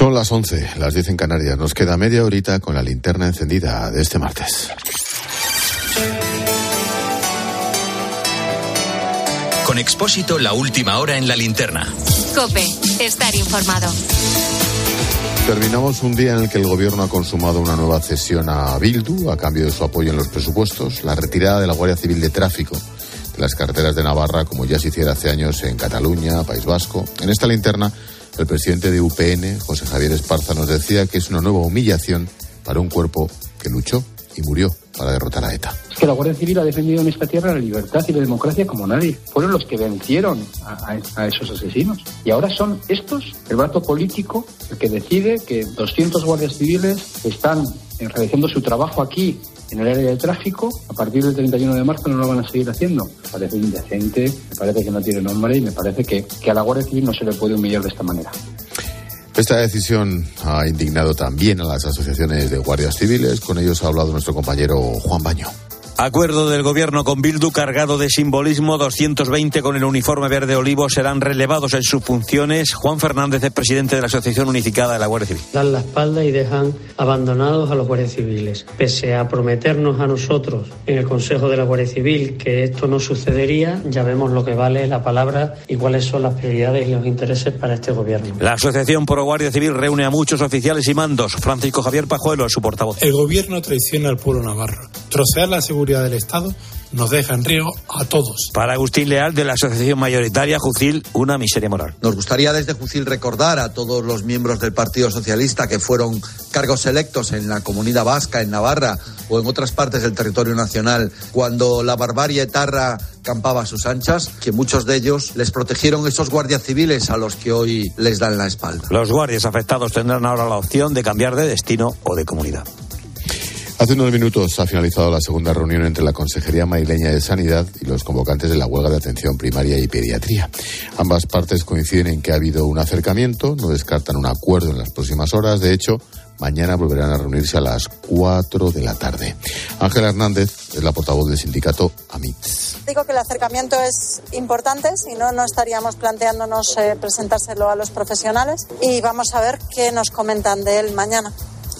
Son las 11, las 10 en Canarias. Nos queda media horita con la linterna encendida de este martes. Con Expósito, la última hora en la linterna. Cope, estar informado. Terminamos un día en el que el gobierno ha consumado una nueva cesión a Bildu a cambio de su apoyo en los presupuestos, la retirada de la Guardia Civil de Tráfico de las carreteras de Navarra, como ya se hiciera hace años en Cataluña, País Vasco. En esta linterna, el presidente de UPN, José Javier Esparza, nos decía que es una nueva humillación para un cuerpo que luchó y murió para derrotar a ETA. Es que la Guardia Civil ha defendido en esta tierra la libertad y la democracia como nadie. Fueron los que vencieron a, esos asesinos. Y ahora son estos, el brazo político, el que decide que 200 guardias civiles están realizando su trabajo aquí en el área de tráfico, a partir del 31 de marzo no lo van a seguir haciendo. Me parece indecente, me parece que no tiene nombre y me parece que, que a la Guardia Civil no se le puede humillar de esta manera. Esta decisión ha indignado también a las asociaciones de guardias civiles. Con ellos ha hablado nuestro compañero Juan Baño. Acuerdo del gobierno con Bildu cargado de simbolismo. 220 con el uniforme verde olivo serán relevados en sus funciones. Juan Fernández es presidente de la Asociación Unificada de la Guardia Civil. Dan la espalda y dejan abandonados a los guardias civiles. Pese a prometernos a nosotros en el Consejo de la Guardia Civil que esto no sucedería, ya vemos lo que vale la palabra y cuáles son las prioridades y los intereses para este gobierno. La Asociación Pro Guardia Civil reúne a muchos oficiales y mandos. Francisco Javier Pajuelo es su portavoz. El gobierno traiciona al pueblo navarro. Trocear la seguridad del Estado nos deja en riesgo a todos. Para Agustín Leal, de la Asociación Mayoritaria Jucil, una miseria moral. Nos gustaría desde Jucil recordar a todos los miembros del Partido Socialista que fueron cargos electos en la comunidad vasca, en Navarra o en otras partes del territorio nacional, cuando la barbarie etarra campaba a sus anchas, que muchos de ellos les protegieron esos guardias civiles a los que hoy les dan la espalda. Los guardias afectados tendrán ahora la opción de cambiar de destino o de comunidad. Hace unos minutos ha finalizado la segunda reunión entre la Consejería Madrileña de Sanidad y los convocantes de la huelga de atención primaria y pediatría. Ambas partes coinciden en que ha habido un acercamiento, no descartan un acuerdo en las próximas horas. De hecho, mañana volverán a reunirse a las 4 de la tarde. Ángela Hernández es la portavoz del sindicato AMITS. Digo que el acercamiento es importante, si no, no estaríamos planteándonos eh, presentárselo a los profesionales y vamos a ver qué nos comentan de él mañana.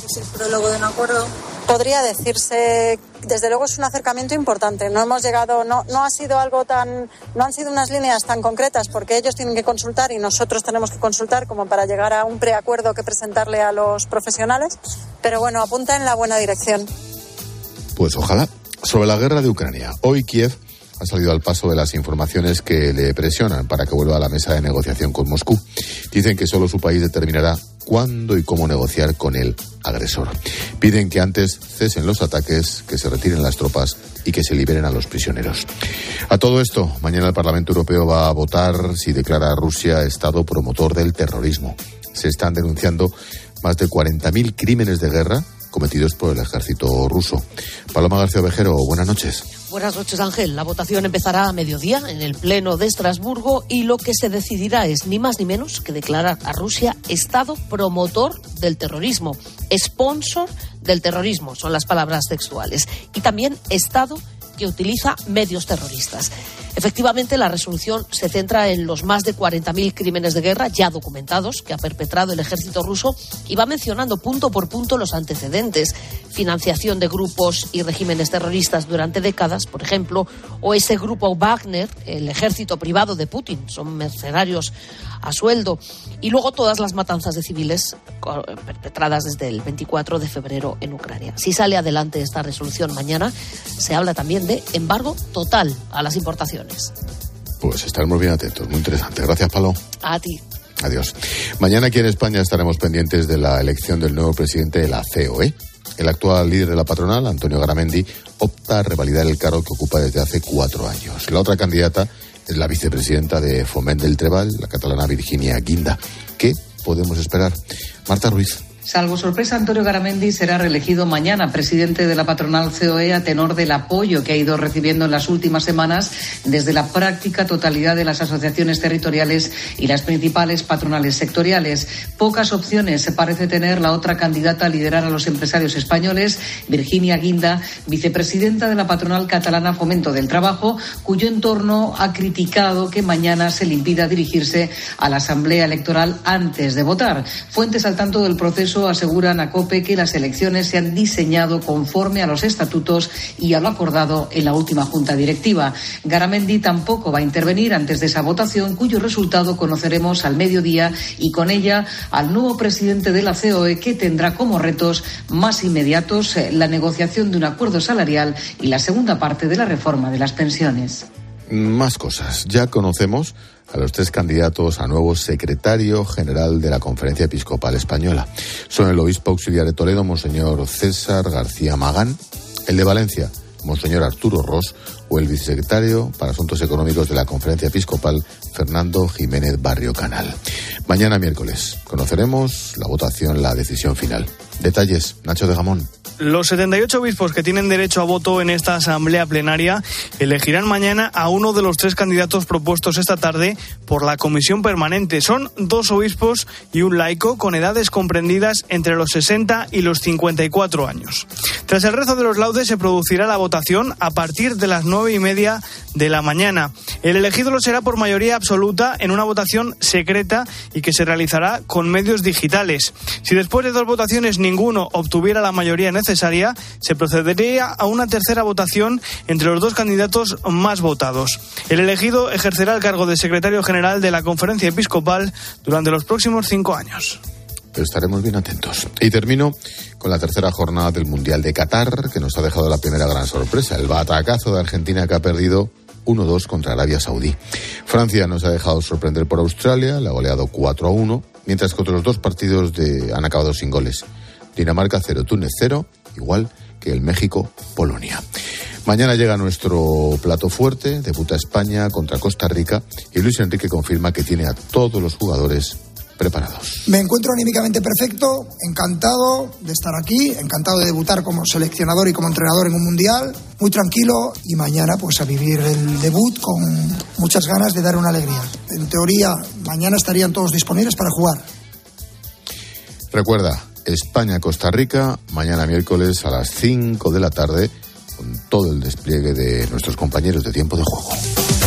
¿Es el prólogo de un acuerdo? Podría decirse desde luego es un acercamiento importante. No hemos llegado no no ha sido algo tan no han sido unas líneas tan concretas porque ellos tienen que consultar y nosotros tenemos que consultar como para llegar a un preacuerdo que presentarle a los profesionales. Pero bueno apunta en la buena dirección. Pues ojalá. Sobre la guerra de Ucrania hoy Kiev ha salido al paso de las informaciones que le presionan para que vuelva a la mesa de negociación con Moscú. Dicen que solo su país determinará cuándo y cómo negociar con el agresor. Piden que antes cesen los ataques, que se retiren las tropas y que se liberen a los prisioneros. A todo esto, mañana el Parlamento Europeo va a votar si declara a Rusia Estado promotor del terrorismo. Se están denunciando más de 40.000 crímenes de guerra cometidos por el ejército ruso. Paloma García Ovejero, buenas noches. Buenas noches, Ángel. La votación empezará a mediodía en el Pleno de Estrasburgo y lo que se decidirá es ni más ni menos que declarar a Rusia Estado promotor del terrorismo, sponsor del terrorismo, son las palabras textuales, y también Estado que utiliza medios terroristas. Efectivamente, la resolución se centra en los más de 40.000 crímenes de guerra ya documentados que ha perpetrado el ejército ruso y va mencionando punto por punto los antecedentes, financiación de grupos y regímenes terroristas durante décadas, por ejemplo, o ese grupo Wagner, el ejército privado de Putin, son mercenarios a sueldo, y luego todas las matanzas de civiles perpetradas desde el 24 de febrero en Ucrania. Si sale adelante esta resolución mañana, se habla también de embargo total a las importaciones. Pues estaremos bien atentos, muy interesante. Gracias, Palo. A ti. Adiós. Mañana aquí en España estaremos pendientes de la elección del nuevo presidente de la COE. El actual líder de la patronal, Antonio Garamendi, opta a revalidar el cargo que ocupa desde hace cuatro años. La otra candidata es la vicepresidenta de Foment del Trebal, la catalana Virginia Guinda. ¿Qué podemos esperar? Marta Ruiz. Salvo sorpresa, Antonio Garamendi será reelegido mañana presidente de la patronal COE a tenor del apoyo que ha ido recibiendo en las últimas semanas desde la práctica totalidad de las asociaciones territoriales y las principales patronales sectoriales. Pocas opciones se parece tener la otra candidata a liderar a los empresarios españoles, Virginia Guinda, vicepresidenta de la patronal catalana Fomento del Trabajo, cuyo entorno ha criticado que mañana se le impida dirigirse a la Asamblea Electoral antes de votar. Fuentes al tanto del proceso aseguran a COPE que las elecciones se han diseñado conforme a los estatutos y a lo acordado en la última junta directiva. Garamendi tampoco va a intervenir antes de esa votación, cuyo resultado conoceremos al mediodía y con ella al nuevo presidente de la COE que tendrá como retos más inmediatos la negociación de un acuerdo salarial y la segunda parte de la reforma de las pensiones. Más cosas. Ya conocemos a los tres candidatos a nuevo secretario general de la Conferencia Episcopal Española. Son el obispo auxiliar de Toledo, Monseñor César García Magán, el de Valencia, Monseñor Arturo Ross, o el vicesecretario para Asuntos Económicos de la Conferencia Episcopal, Fernando Jiménez Barrio Canal. Mañana miércoles conoceremos la votación, la decisión final. Detalles, Nacho de Gamón. Los 78 obispos que tienen derecho a voto en esta asamblea plenaria elegirán mañana a uno de los tres candidatos propuestos esta tarde por la comisión permanente. Son dos obispos y un laico con edades comprendidas entre los 60 y los 54 años. Tras el rezo de los laudes se producirá la votación a partir de las nueve y media de la mañana. El elegido lo será por mayoría absoluta en una votación secreta y que se realizará con medios digitales. Si después de dos votaciones ninguno obtuviera la mayoría necesaria, se procedería a una tercera votación entre los dos candidatos más votados. El elegido ejercerá el cargo de secretario general de la Conferencia Episcopal durante los próximos cinco años. Estaremos bien atentos. Y termino con la tercera jornada del Mundial de Qatar, que nos ha dejado la primera gran sorpresa, el batacazo de Argentina que ha perdido 1-2 contra Arabia Saudí. Francia nos ha dejado sorprender por Australia, la ha goleado 4-1, mientras que otros dos partidos han acabado sin goles. Dinamarca 0, Túnez 0 igual que el México-Polonia. Mañana llega nuestro plato fuerte, debuta España contra Costa Rica y Luis Enrique confirma que tiene a todos los jugadores preparados. Me encuentro anímicamente perfecto, encantado de estar aquí, encantado de debutar como seleccionador y como entrenador en un mundial, muy tranquilo y mañana pues a vivir el debut con muchas ganas de dar una alegría. En teoría, mañana estarían todos disponibles para jugar. Recuerda, España-Costa Rica, mañana miércoles a las 5 de la tarde, con todo el despliegue de nuestros compañeros de tiempo de juego.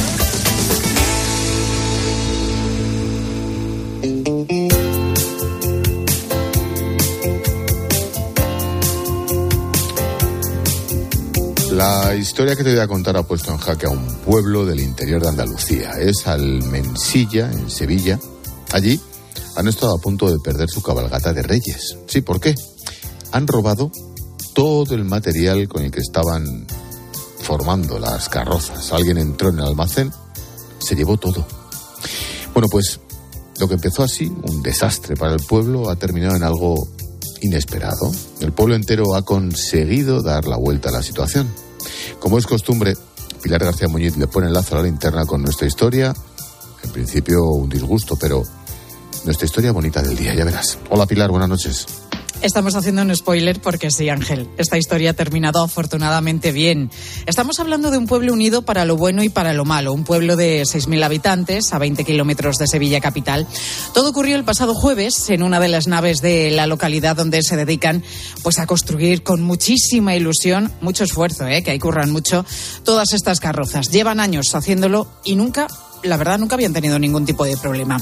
La historia que te voy a contar ha puesto en jaque a un pueblo del interior de Andalucía. Es Almensilla, en Sevilla. Allí han estado a punto de perder su cabalgata de reyes. Sí, ¿por qué? Han robado todo el material con el que estaban formando las carrozas. Alguien entró en el almacén, se llevó todo. Bueno, pues lo que empezó así, un desastre para el pueblo, ha terminado en algo inesperado. El pueblo entero ha conseguido dar la vuelta a la situación. Como es costumbre, Pilar García Muñiz le pone el lazo a la linterna con nuestra historia. En principio un disgusto, pero nuestra historia bonita del día, ya verás. Hola Pilar, buenas noches. Estamos haciendo un spoiler porque sí, Ángel. Esta historia ha terminado afortunadamente bien. Estamos hablando de un pueblo unido para lo bueno y para lo malo. Un pueblo de 6.000 habitantes a 20 kilómetros de Sevilla capital. Todo ocurrió el pasado jueves en una de las naves de la localidad donde se dedican pues a construir con muchísima ilusión, mucho esfuerzo, ¿eh? que hay curran mucho, todas estas carrozas. Llevan años haciéndolo y nunca la verdad nunca habían tenido ningún tipo de problema.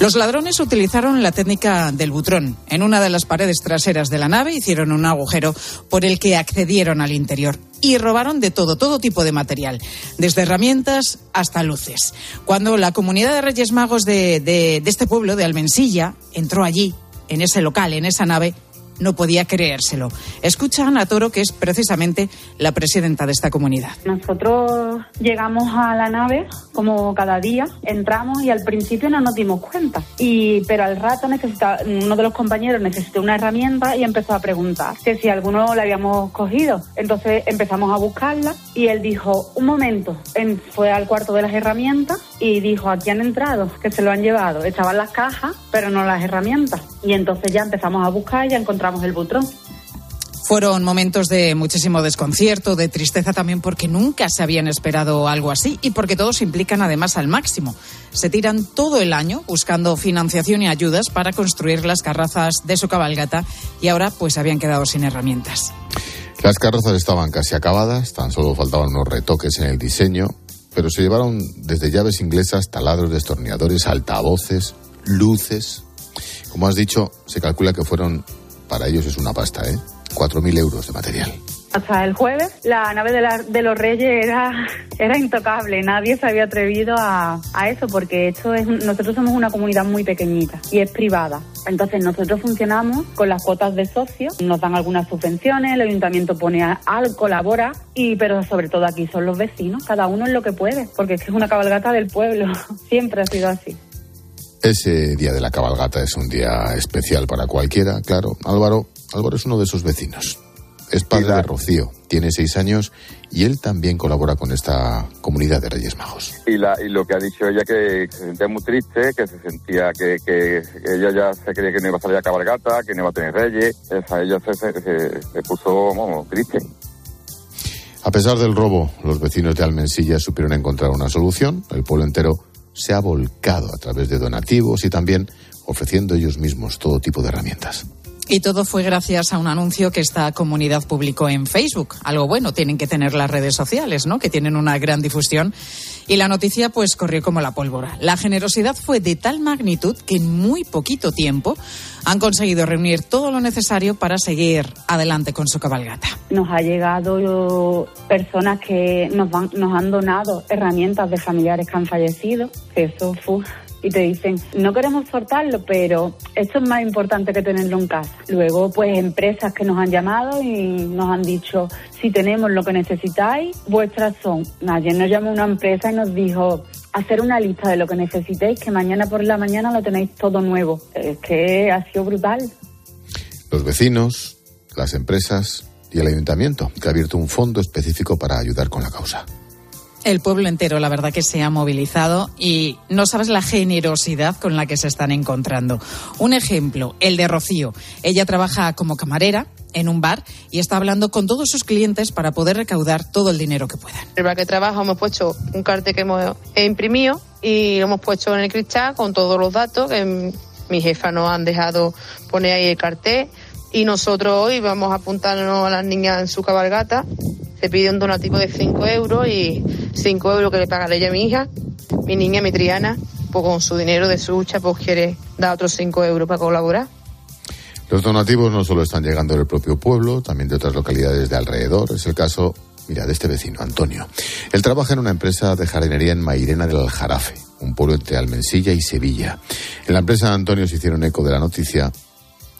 Los ladrones utilizaron la técnica del butrón. En una de las paredes traseras de la nave hicieron un agujero por el que accedieron al interior y robaron de todo, todo tipo de material, desde herramientas hasta luces. Cuando la comunidad de Reyes Magos de, este pueblo, de Almensilla, entró allí, en ese local, en esa nave, no podía creérselo. Escucha a Ana Toro, que es precisamente la presidenta de esta comunidad. Nosotros llegamos a la nave como cada día, entramos y al principio no nos dimos cuenta. Y, pero al rato necesitaba, uno de los compañeros necesitó una herramienta y empezó a preguntar que si alguno la habíamos cogido. Entonces empezamos a buscarla y él dijo, un momento, fue al cuarto de las herramientas y dijo, aquí han entrado, que se lo han llevado. Estaban las cajas, pero no las herramientas. Y entonces ya empezamos a buscar y ya encontramos el butrón. Fueron momentos de muchísimo desconcierto, de tristeza también porque nunca se habían esperado algo así y porque todos se implican además al máximo. Se tiran todo el año buscando financiación y ayudas para construir las carrazas de su cabalgata y ahora pues habían quedado sin herramientas. Las carrozas estaban casi acabadas, tan solo faltaban unos retoques en el diseño, pero se llevaron desde llaves inglesas, taladros, destornilladores, altavoces, luces. Como has dicho, se calcula que fueron, para ellos es una pasta, ¿eh? 4.000 euros de material. Hasta el jueves la nave de, los Reyes era, era intocable, nadie se había atrevido a, eso porque esto es, nosotros somos una comunidad muy pequeñita y es privada. Entonces nosotros funcionamos con las cuotas de socios, nos dan algunas subvenciones, el ayuntamiento pone al, colabora, y pero sobre todo aquí son los vecinos, cada uno es lo que puede, porque es que es una cabalgata del pueblo, siempre ha sido así. Ese día de la cabalgata es un día especial para cualquiera, claro. Álvaro, Álvaro es uno de esos vecinos. Es padre de Rocío, tiene seis años y él también colabora con esta comunidad de Reyes Majos. Y, la, y lo que ha dicho ella que se sentía muy triste, que se sentía que, que, ella ya se creía que no iba a salir a cabalgata, que no iba a tener Reyes, esa, ella se, se, puso triste. A pesar del robo, los vecinos de Almensilla supieron encontrar una solución. El pueblo entero se ha volcado a través de donativos y también ofreciendo ellos mismos todo tipo de herramientas. Y todo fue gracias a un anuncio que esta comunidad publicó en Facebook. Algo bueno, tienen que tener las redes sociales, ¿no? Que tienen una gran difusión. Y la noticia pues corrió como la pólvora. La generosidad fue de tal magnitud que en muy poquito tiempo han conseguido reunir todo lo necesario para seguir adelante con su cabalgata. Nos ha llegado personas que nos, nos han donado herramientas de familiares que han fallecido. Eso fue y te dicen, no queremos soltarlo, pero esto es más importante que tenerlo en casa. Luego, pues empresas que nos han llamado y nos han dicho, si tenemos lo que necesitáis, vuestras son. Ayer nos llamó una empresa y nos dijo, hacer una lista de lo que necesitéis, que mañana por la mañana lo tenéis todo nuevo. Es que ha sido brutal. Los vecinos, las empresas y el ayuntamiento, que ha abierto un fondo específico para ayudar con la causa. El pueblo entero, la verdad que se ha movilizado y no sabes la generosidad con la que se están encontrando. Un ejemplo, el de Rocío. Ella trabaja como camarera en un bar y está hablando con todos sus clientes para poder recaudar todo el dinero que puedan. El bar que trabaja hemos puesto un cartel que hemos imprimido y lo hemos puesto en el cristal con todos los datos que mi jefa nos han dejado poner ahí el cartel y nosotros hoy vamos a apuntarnos a las niñas en su cabalgata. Se pide un donativo de 5 euros y 5 euros que le pagaré ella a mi hija, mi niña, mi Triana, pues con su dinero de su hucha, pues quiere dar otros 5 euros para colaborar. Los donativos no solo están llegando del propio pueblo, también de otras localidades de alrededor. Es el caso, mira, de este vecino, Antonio. Él trabaja en una empresa de jardinería en Mairena del Aljarafe, un pueblo entre Almensilla y Sevilla. En la empresa de Antonio se hicieron eco de la noticia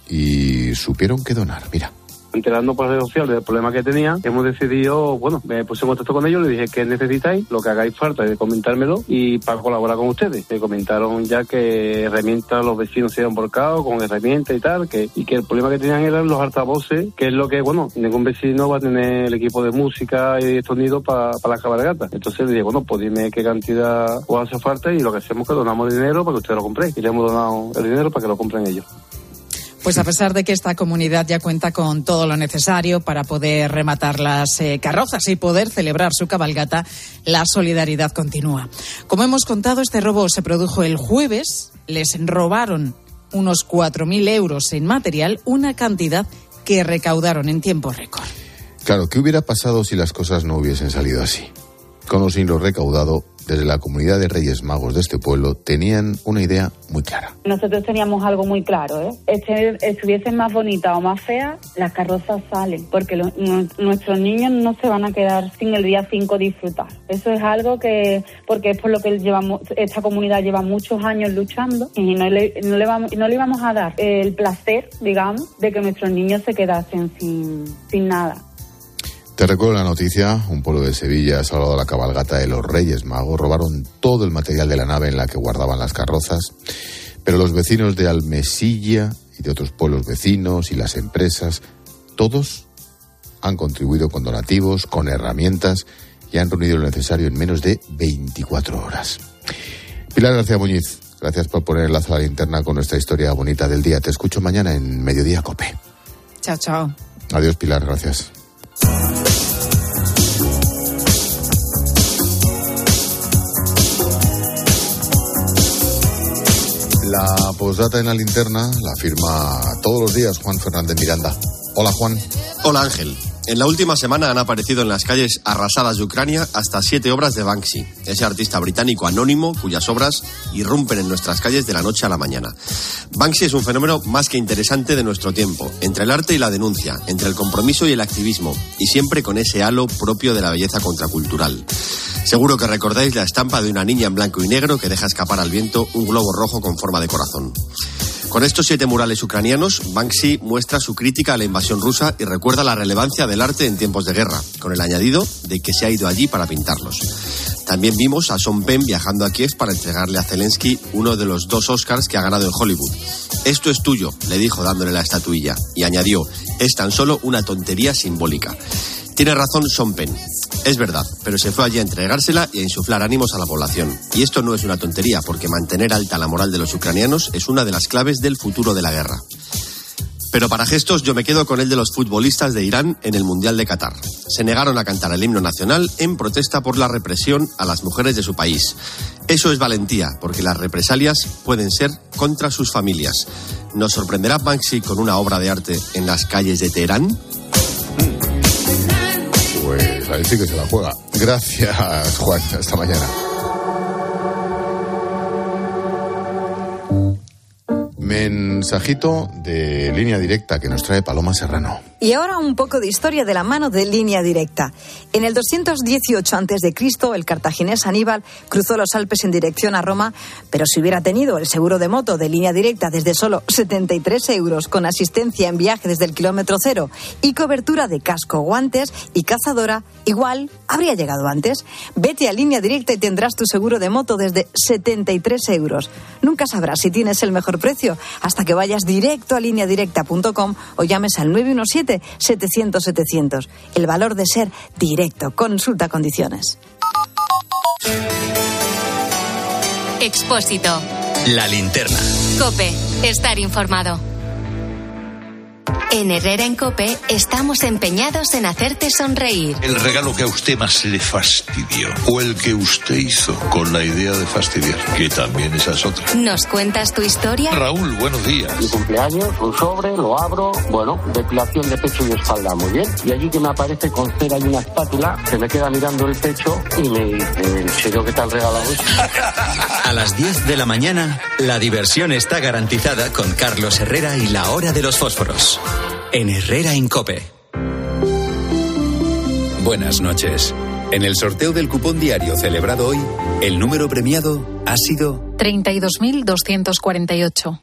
y supieron qué donar. Mira enterando por redes sociales del problema que tenía, hemos decidido, bueno, me puse en contacto con ellos, le dije que necesitáis, lo que hagáis falta de comentármelo y para colaborar con ustedes. Me comentaron ya que herramientas los vecinos se habían volcado con herramientas y tal, que, y que el problema que tenían eran los altavoces, que es lo que, bueno, ningún vecino va a tener el equipo de música y sonido para la cabalgata. Entonces le dije, bueno, pues dime qué cantidad os hace falta y lo que hacemos es que donamos dinero para que ustedes lo compren. Y le hemos donado el dinero para que lo compren ellos. Pues a pesar de que esta comunidad ya cuenta con todo lo necesario para poder rematar las eh, carrozas y poder celebrar su cabalgata, la solidaridad continúa. Como hemos contado, este robo se produjo el jueves. Les robaron unos 4.000 euros en material, una cantidad que recaudaron en tiempo récord. Claro, ¿qué hubiera pasado si las cosas no hubiesen salido así? Con o sin lo recaudado, desde la comunidad de Reyes Magos de este pueblo, tenían una idea muy clara. Nosotros teníamos algo muy claro, ¿eh? Este, estuviesen más bonitas o más feas, las carrozas salen, porque lo- nu- nuestros niños no se van a quedar sin el día 5 disfrutar. Eso es algo que, porque es por lo que llevamos, esta comunidad lleva muchos años luchando y no le, no le, vamos, no le íbamos a dar el placer, digamos, de que nuestros niños se quedasen sin, sin nada. Te recuerdo la noticia, un pueblo de Sevilla ha salvado la cabalgata de los Reyes Magos, robaron todo el material de la nave en la que guardaban las carrozas, pero los vecinos de Almesilla y de otros pueblos vecinos y las empresas, todos han contribuido con donativos, con herramientas y han reunido lo necesario en menos de 24 horas. Pilar García Muñiz, gracias por poner el lazo a la linterna con nuestra historia bonita del día. Te escucho mañana en Mediodía Cope. Chao, chao. Adiós, Pilar, gracias. La postdata en la linterna la firma todos los días Juan Fernández Miranda. Hola, Juan. Hola Ángel. En la última semana han aparecido en las calles arrasadas de Ucrania hasta siete obras de Banksy, ese artista británico anónimo cuyas obras irrumpen en nuestras calles de la noche a la mañana. Banksy es un fenómeno más que interesante de nuestro tiempo, entre el arte y la denuncia, entre el compromiso y el activismo, y siempre con ese halo propio de la belleza contracultural. Seguro que recordáis la estampa de una niña en blanco y negro que deja escapar al viento un globo rojo con forma de corazón. Con estos siete murales ucranianos, Banksy muestra su crítica a la invasión rusa y recuerda la relevancia del arte en tiempos de guerra, con el añadido de que se ha ido allí para pintarlos. También vimos a Sean Penn viajando a Kiev para entregarle a Zelensky uno de los dos Oscars que ha ganado en Hollywood. Esto es tuyo, le dijo dándole la estatuilla, y añadió, es tan solo una tontería simbólica. Tiene razón Sean. Es verdad, pero se fue allí a entregársela y a insuflar ánimos a la población. Y esto no es una tontería, porque mantener alta la moral de los ucranianos es una de las claves del futuro de la guerra. Pero para gestos yo me quedo con el de los futbolistas de Irán en el Mundial de Qatar. Se negaron a cantar el himno nacional en protesta por la represión a las mujeres de su país. Eso es valentía, porque las represalias pueden ser contra sus familias. ¿Nos sorprenderá Banksy con una obra de arte en las calles de Teherán? Ahí sí que se la juega. Gracias, Juan. Hasta mañana. Mensajito de línea directa que nos trae Paloma Serrano. Y ahora un poco de historia de la mano de línea directa. En el 218 a.C., el cartaginés Aníbal cruzó los Alpes en dirección a Roma, pero si hubiera tenido el seguro de moto de línea directa desde solo 73 euros, con asistencia en viaje desde el kilómetro cero y cobertura de casco, guantes y cazadora, igual habría llegado antes. Vete a línea directa y tendrás tu seguro de moto desde 73 euros. Nunca sabrás si tienes el mejor precio hasta que vayas directo a lineadirecta.com o llames al 917-700-700. El valor de ser directo. Consulta condiciones. Expósito. La linterna. Cope. Estar informado. En Herrera en Cope estamos empeñados en hacerte sonreír. El regalo que a usted más le fastidió o el que usted hizo con la idea de fastidiar, que también esa es otra. ¿Nos cuentas tu historia? Raúl, buenos días. Mi cumpleaños, un sobre, lo abro, bueno, depilación de pecho y espalda, muy bien. Y allí que me aparece con cera y una espátula, se me queda mirando el pecho y me dice, ¿en serio qué tal regalado esto? A las 10 de la mañana, la diversión está garantizada con Carlos Herrera y la hora de los fósforos. En Herrera Incope. Buenas noches. En el sorteo del cupón diario celebrado hoy, el número premiado ha sido 32.248.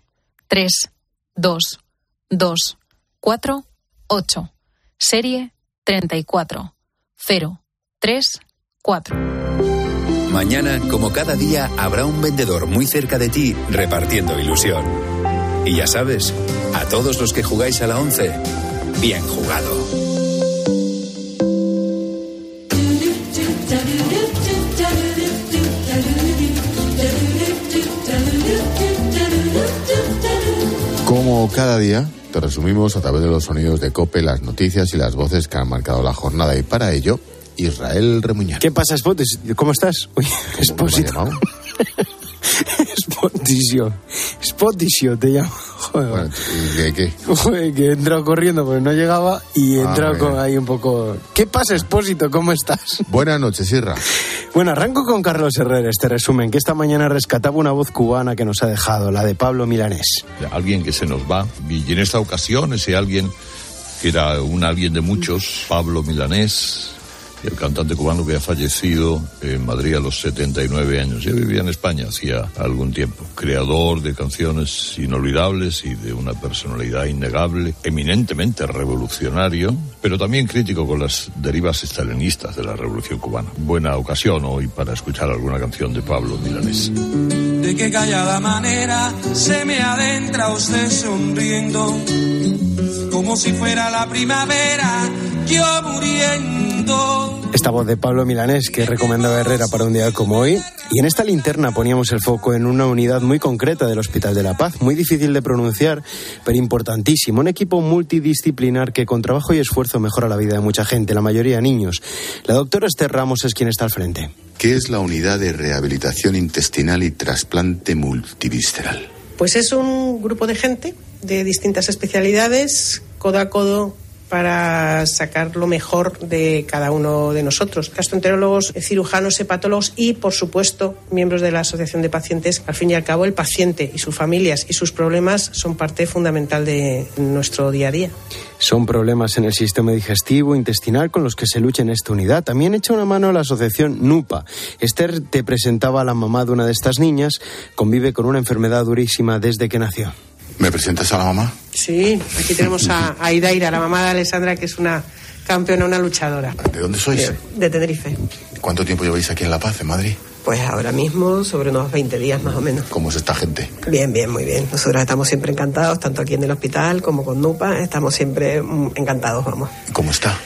3, 2, 2, 4, 8. Serie 34. 0, 3, 4. Mañana, como cada día, habrá un vendedor muy cerca de ti repartiendo ilusión. Y ya sabes, a todos los que jugáis a la 11, bien jugado. Como cada día, te resumimos a través de los sonidos de Cope las noticias y las voces que han marcado la jornada. Y para ello, Israel Remuñán. ¿Qué pasa, Spotes? ¿Cómo estás? Uy, ¿Cómo me? Spotisio. Spotisio te llamo. Joder. Bueno, ¿y qué, qué? Joder, que he entrado corriendo porque no llegaba y he Ah, entrado con ahí un poco... ¿Qué pasa, Expósito? ¿Cómo estás? Buenas noches, Sierra. Bueno, arranco con Carlos Herrera este resumen, que esta mañana rescataba una voz cubana que nos ha dejado, la de Pablo Milanés. Alguien que se nos va. Y en esta ocasión ese alguien que era un alguien de muchos, Pablo Milanés, el cantante cubano que ha fallecido en Madrid a los 79 años. Ya vivía en España hacía algún tiempo. Creador de canciones inolvidables y de una personalidad innegable, eminentemente revolucionario, pero también crítico con las derivas estalinistas de la revolución cubana. Buena ocasión hoy para escuchar alguna canción de Pablo Milanés. De qué callada manera se me adentra usted sonriendo, como si fuera la primavera, yo muriendo. Esta voz de Pablo Milanés que recomendaba Herrera para un día como hoy. Y en esta linterna poníamos el foco en una unidad muy concreta del Hospital de la Paz, muy difícil de pronunciar, pero importantísimo. Un equipo multidisciplinar que con trabajo y esfuerzo mejora la vida de mucha gente, la mayoría niños. La doctora Esther Ramos es quien está al frente. ¿Qué es la unidad de rehabilitación intestinal y trasplante multivisceral? Pues es un grupo de gente de distintas especialidades, codo a codo, para sacar lo mejor de cada uno de nosotros. Gastroenterólogos, cirujanos, hepatólogos y, por supuesto, miembros de la Asociación de Pacientes. Al fin y al cabo, el paciente y sus familias y sus problemas son parte fundamental de nuestro día a día. Son problemas en el sistema digestivo, intestinal, con los que se lucha en esta unidad. También echa una mano a la asociación NUPA. Esther te presentaba a la mamá de una de estas niñas. Convive con una enfermedad durísima desde que nació. ¿Me presentas a la mamá? Sí, aquí tenemos a, a Idaira, la mamá de Alessandra, que es una campeona, una luchadora. ¿De dónde sois? De, de Tenerife. ¿Cuánto tiempo lleváis aquí en La Paz, en Madrid? Pues ahora mismo sobre unos 20 días más o menos. ¿Cómo es esta gente? Bien, bien, muy bien. Nosotros estamos siempre encantados, tanto aquí en el hospital como con NUPA, estamos siempre mm, encantados, vamos. ¿Cómo está?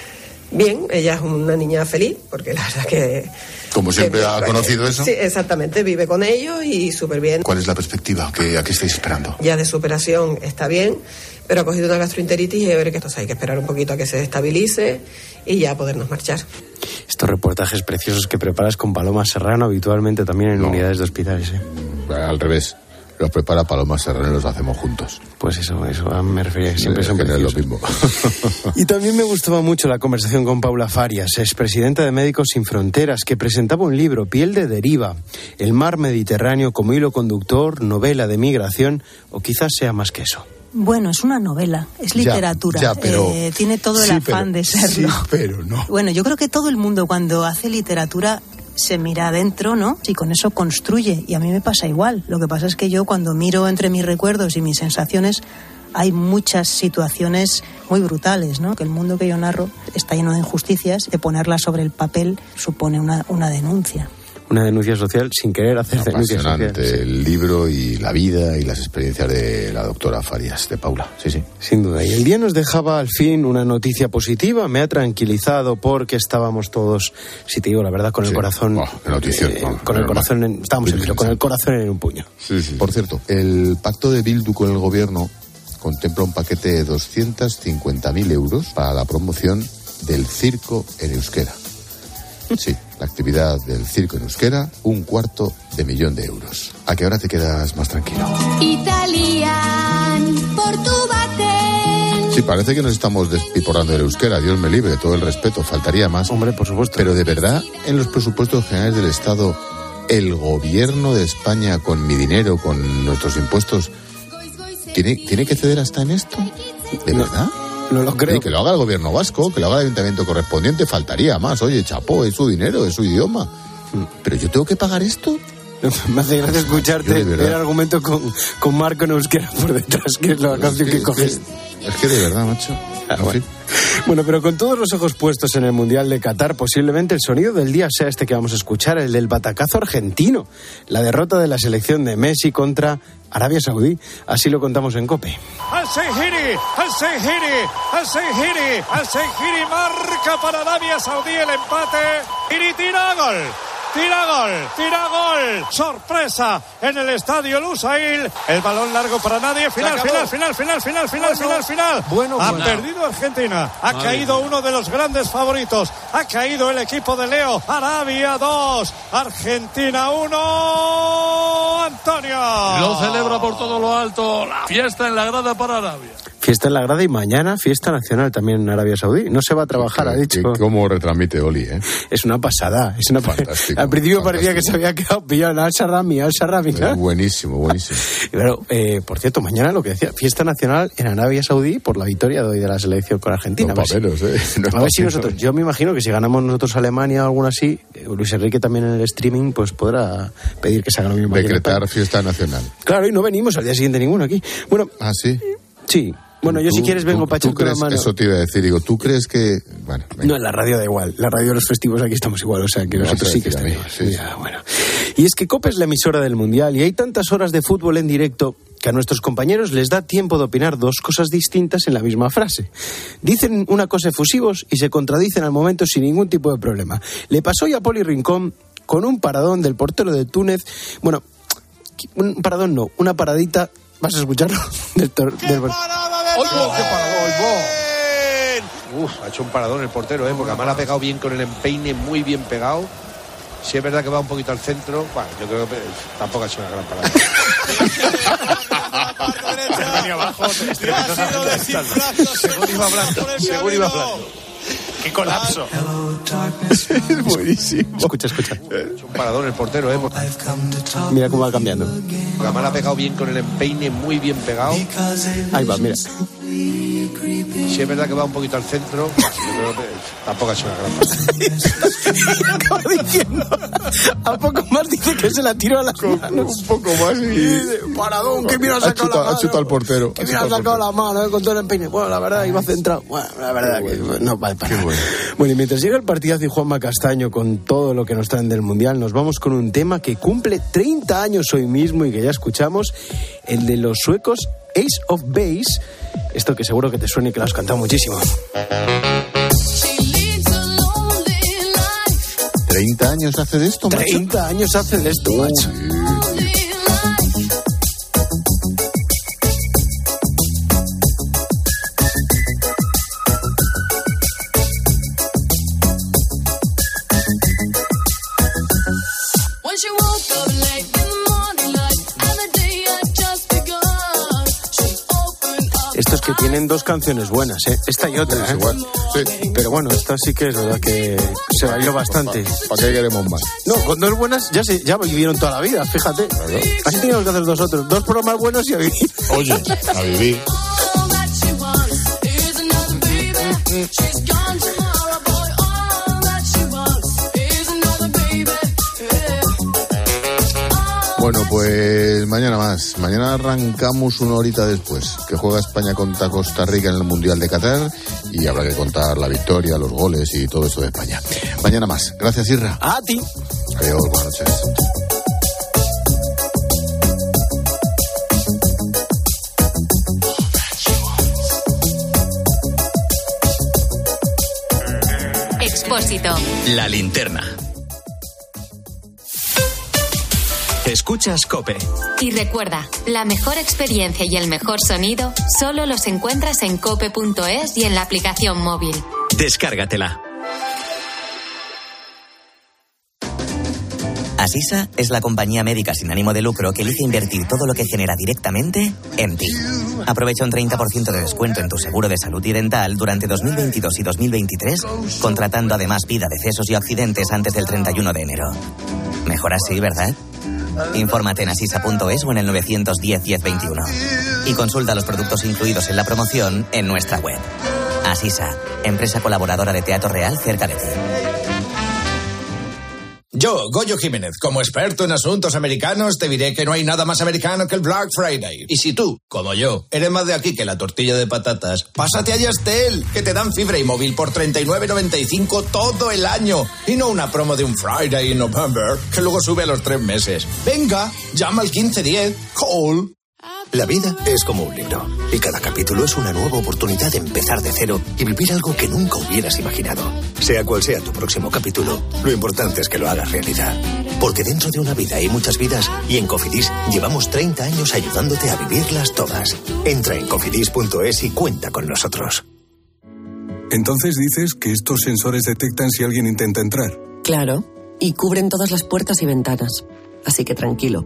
Bien, ella es una niña feliz, porque la verdad que... Como siempre que- ha conocido eso. Sí, exactamente, vive con ellos y súper bien. ¿Cuál es la perspectiva? ¿Qué, ¿A qué estáis esperando? Ya de superación está bien, pero ha cogido una gastroenteritis y a ver que esto hay que esperar un poquito a que se estabilice y ya podernos marchar. Estos reportajes preciosos que preparas con Paloma Serrano habitualmente también en unidades de hospitales. ¿eh? Al revés. Los prepara Paloma Serrano y los hacemos juntos. Pues eso, eso me refería que siempre son que no es lo mismo. Y también me gustaba mucho la conversación con Paula Farias, expresidenta de Médicos Sin Fronteras, que presentaba un libro, Piel de Deriva, El mar Mediterráneo como hilo conductor, novela de migración, o quizás sea más que eso. Bueno, es una novela, es Ya, literatura. ya, pero- Eh, tiene todo el Sí, afán pero- de serlo. Sí, pero no. Bueno, yo creo que todo el mundo cuando hace literatura se mira adentro, ¿no? Y con eso construye. Y a mí me pasa igual. Lo que pasa es que yo cuando miro entre mis recuerdos y mis sensaciones hay muchas situaciones muy brutales, ¿no? Que el mundo que yo narro está lleno de injusticias. De ponerlas sobre el papel supone una, una denuncia. Una denuncia social sin querer hacer denuncia social. El libro y la vida y las experiencias de la doctora Farias, de Paula. Sí, sí. Sin duda. Y el día nos dejaba al fin una noticia positiva. Me ha tranquilizado porque estábamos todos, si te digo la verdad, con el corazón. notición, eh, no, con el corazón en, estábamos en con el corazón en un puño. Por cierto, el pacto de Bildu con el gobierno contempla un paquete de 250.000 euros para la promoción del circo en euskera. Sí, la actividad del circo en euskera, un cuarto de millón de euros. ¿A qué hora te quedas más tranquilo? Italian, Portubaten. Sí, parece que nos estamos despiporrando del euskera, Dios me libre, todo el respeto, faltaría más. Hombre, por supuesto. Pero de verdad, en los presupuestos generales del Estado, el gobierno de España, con mi dinero, con nuestros impuestos, ¿tiene, ¿tiene que ceder hasta en esto? ¿De verdad? No lo creo. Sí, que lo haga el gobierno vasco, que lo haga el ayuntamiento correspondiente, faltaría más. Oye, chapó, es su dinero, es su idioma. ¿Pero yo tengo que pagar esto? Me hace gracia escucharte el argumento con, con Marco en euskera por detrás, que es la canción que, coges. Es que de verdad, macho. Ah, bueno. Bueno, pero con todos los ojos puestos en el Mundial de Qatar, posiblemente el sonido del día sea este que vamos a escuchar, el del batacazo argentino, la derrota de la selección de Messi contra Arabia Saudí. Así lo contamos en COPE. Al Sehiri, al Sehiri, al Sehiri, al Sehiri marca para Arabia Saudí el empate y tira gol. Tira gol, tira gol. Sorpresa en el estadio Lusail. El balón largo para nadie. Final, final, final, final, final, final, final, final. Bueno, ha bueno. perdido Argentina. Ha Madre caído uno de los grandes favoritos. Ha caído el equipo de Leo. Arabia 2, Argentina 1. Antonio. Lo celebra por todo lo alto. La fiesta en la grada para Arabia. Fiesta en la grada y mañana fiesta nacional también en Arabia Saudí. No se va a trabajar, ha dicho. ¿Cómo retransmite Oli, eh? Es una pasada. Es una Fantástico, Al principio parecía que se había quedado pillado en Al-Sharrami, Al-Sharrami. Es buenísimo, buenísimo. Pero, eh, por cierto, mañana lo que decía, fiesta nacional en Arabia Saudí por la victoria de hoy de la selección con Argentina. No A ver ¿eh? No a ver si menos. nosotros, yo me imagino que si ganamos nosotros Alemania o alguna así, eh, Luis Enrique también en el streaming pues podrá pedir que se haga lo mismo. Decretar fiesta nacional. Claro, y no venimos al día siguiente ninguno aquí. Bueno, ¿Ah, sí? sí. Bueno, yo si quieres vengo para echarte mano. Eso te iba a decir, digo, ¿tú crees que...? Bueno, No, en la radio da igual. La radio de los festivos aquí estamos igual, o sea que Me nosotros sí que. Ya, bueno. Y es que COPE es la emisora del Mundial y hay tantas horas de fútbol en directo que a nuestros compañeros les da tiempo de opinar dos cosas distintas en la misma frase. Dicen una cosa efusivos y se contradicen al momento sin ningún tipo de problema. Le pasó ya a Poli Rincón con un paradón del portero de Túnez. Bueno, un paradón no, una paradita. ¿Vas a escucharlo? Del, tor- del- ¡Oigo! ¡Qué paradón! Uf, ha hecho un paradón el portero, ¿eh? Porque además ha pegado bien con el empeine, muy bien pegado. Si es verdad que va un poquito al centro, bueno, yo creo que tampoco ha sido una gran parada. Según iba hablando, según iba hablando. ¡Qué colapso! Es buenísimo. Escucha, escucha. Ha hecho un paradón el portero, ¿eh? Mira cómo va cambiando. la ha pegado bien con el empeine, muy bien pegado. Ahí va, mira. Si es verdad que va un poquito al centro, que tampoco ha sido una gran. Acaba diciendo. A poco más dice que se la tiró a las manos. Un poco más y... dice, Paradón, que mira ha sacado la chutado, ha mano. chutado al portero. Que mira ha sacado la mano eh, con todo el empeine. Bueno, la verdad, iba centrado. Bueno, la verdad que no vale para nada. Bueno. y mientras llega el partidazo y Juanma Castaño con todo lo que nos traen del Mundial, nos vamos con un tema que cumple 30 años hoy mismo y que ya escuchamos, el de los suecos Ace of Base. Esto que seguro que te suena y que lo has cantado muchísimo. 30 años hace de esto, macho. 30 años hace de esto, macho. When tienen dos canciones buenas, ¿eh? Esta y otra, ¿eh? Pero bueno, esta sí que es verdad que se bailó bastante. ¿Para qué queremos más? No, con dos buenas ya se ya vivieron toda la vida, fíjate. Así teníamos que hacer nosotros. Dos programas buenos y a vivir. Oye, a vivir. Mañana más. Mañana arrancamos una horita después, que juega España contra Costa Rica en el Mundial de Qatar y habrá que contar la victoria, los goles y todo eso de España. Mañana más. Gracias, Irra. A ti. Adiós, buenas noches. Expósito. La linterna. Escuchas Cope. Y recuerda, la mejor experiencia y el mejor sonido solo los encuentras en cope.es y en la aplicación móvil. Descárgatela. Asisa es la compañía médica sin ánimo de lucro que elige invertir todo lo que genera directamente en ti. Aprovecha un 30% de descuento en tu seguro de salud y dental durante 2022 y 2023, contratando además vida, decesos y accidentes antes del 31 de enero. Mejor así, ¿verdad? Infórmate en asisa.es o en el 910 1021. Y consulta los productos incluidos en la promoción en nuestra web. Asisa, empresa colaboradora de Teatro Real cerca de ti. Yo, Goyo Jiménez, como experto en asuntos americanos, te diré que no hay nada más americano que el Black Friday. Y si tú, como yo, eres más de aquí que la tortilla de patatas, pásate a Yastel, que te dan fibra y móvil por 39.95 todo el año. Y no una promo de un Friday in November, que luego sube a los tres meses. Venga, llama al 1510, call. La vida es como un libro y cada capítulo es una nueva oportunidad de empezar de cero y vivir algo que nunca hubieras imaginado. Sea cual sea tu próximo capítulo, lo importante es que lo hagas realidad. Porque dentro de una vida hay muchas vidas y en Cofidis llevamos 30 años ayudándote a vivirlas todas. Entra en cofidis.es y cuenta con nosotros. Entonces dices que estos sensores detectan si alguien intenta entrar. Claro, y cubren todas las puertas y ventanas. Así que tranquilo,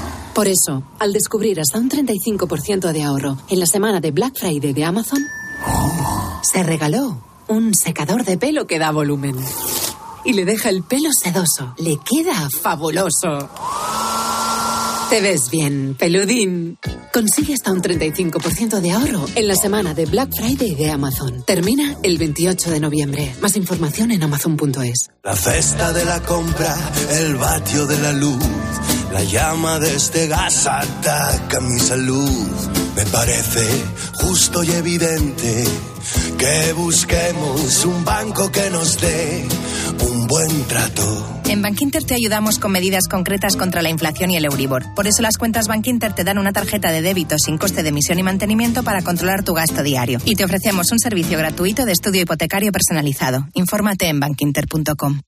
Por eso, al descubrir hasta un 35% de ahorro en la semana de Black Friday de Amazon, se regaló un secador de pelo que da volumen. Y le deja el pelo sedoso. Le queda fabuloso. Te ves bien, peludín. Consigue hasta un 35% de ahorro en la semana de Black Friday de Amazon. Termina el 28 de noviembre. Más información en amazon.es. La cesta de la compra, el vatio de la luz, la llama de este gas ataca mi salud. Me parece justo y evidente que busquemos un banco que nos dé un buen trato. En Bankinter te ayudamos con medidas concretas contra la inflación y el Euribor. Por eso las cuentas Bankinter te dan una tarjeta de débito sin coste de emisión y mantenimiento para controlar tu gasto diario. Y te ofrecemos un servicio gratuito de estudio hipotecario personalizado. Infórmate en bankinter.com.